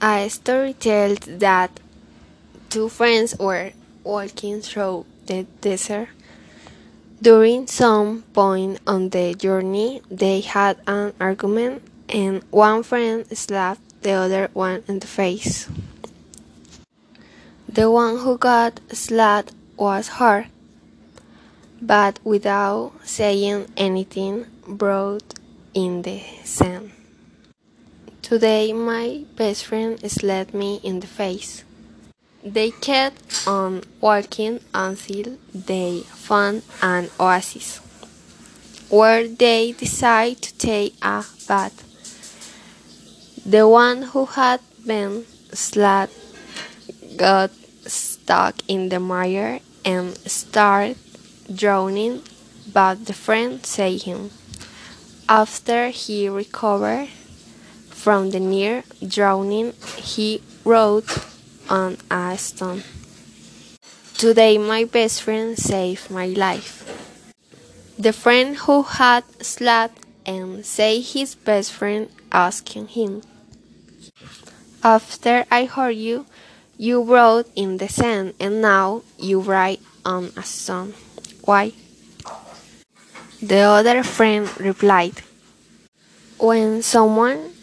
A story tells that two friends were walking through the desert. During some point on the journey, they had an argument, and one friend slapped the other one in the face. The one who got slapped was hurt, but without saying anything, wrote in the sand. Today my best friend slapped me in the face. They kept on walking until they found an oasis, where they decided to take a bath. The one who had been slapped got stuck in the mire and started drowning, but the friend saved him. After he recovered from the near drowning, he wrote on a stone. Today, my best friend saved my life. The friend who had slept and saved his best friend asking him, After I heard you, you wrote in the sand, and now you write on a stone. Why? The other friend replied, When someone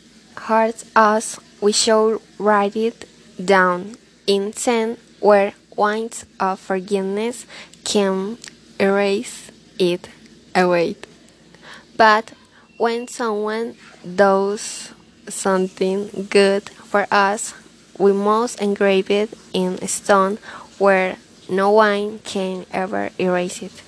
hurts us, we should write it down in sand where winds of forgiveness can erase it away. But when someone does something good for us, we must engrave it in stone where no one can ever erase it.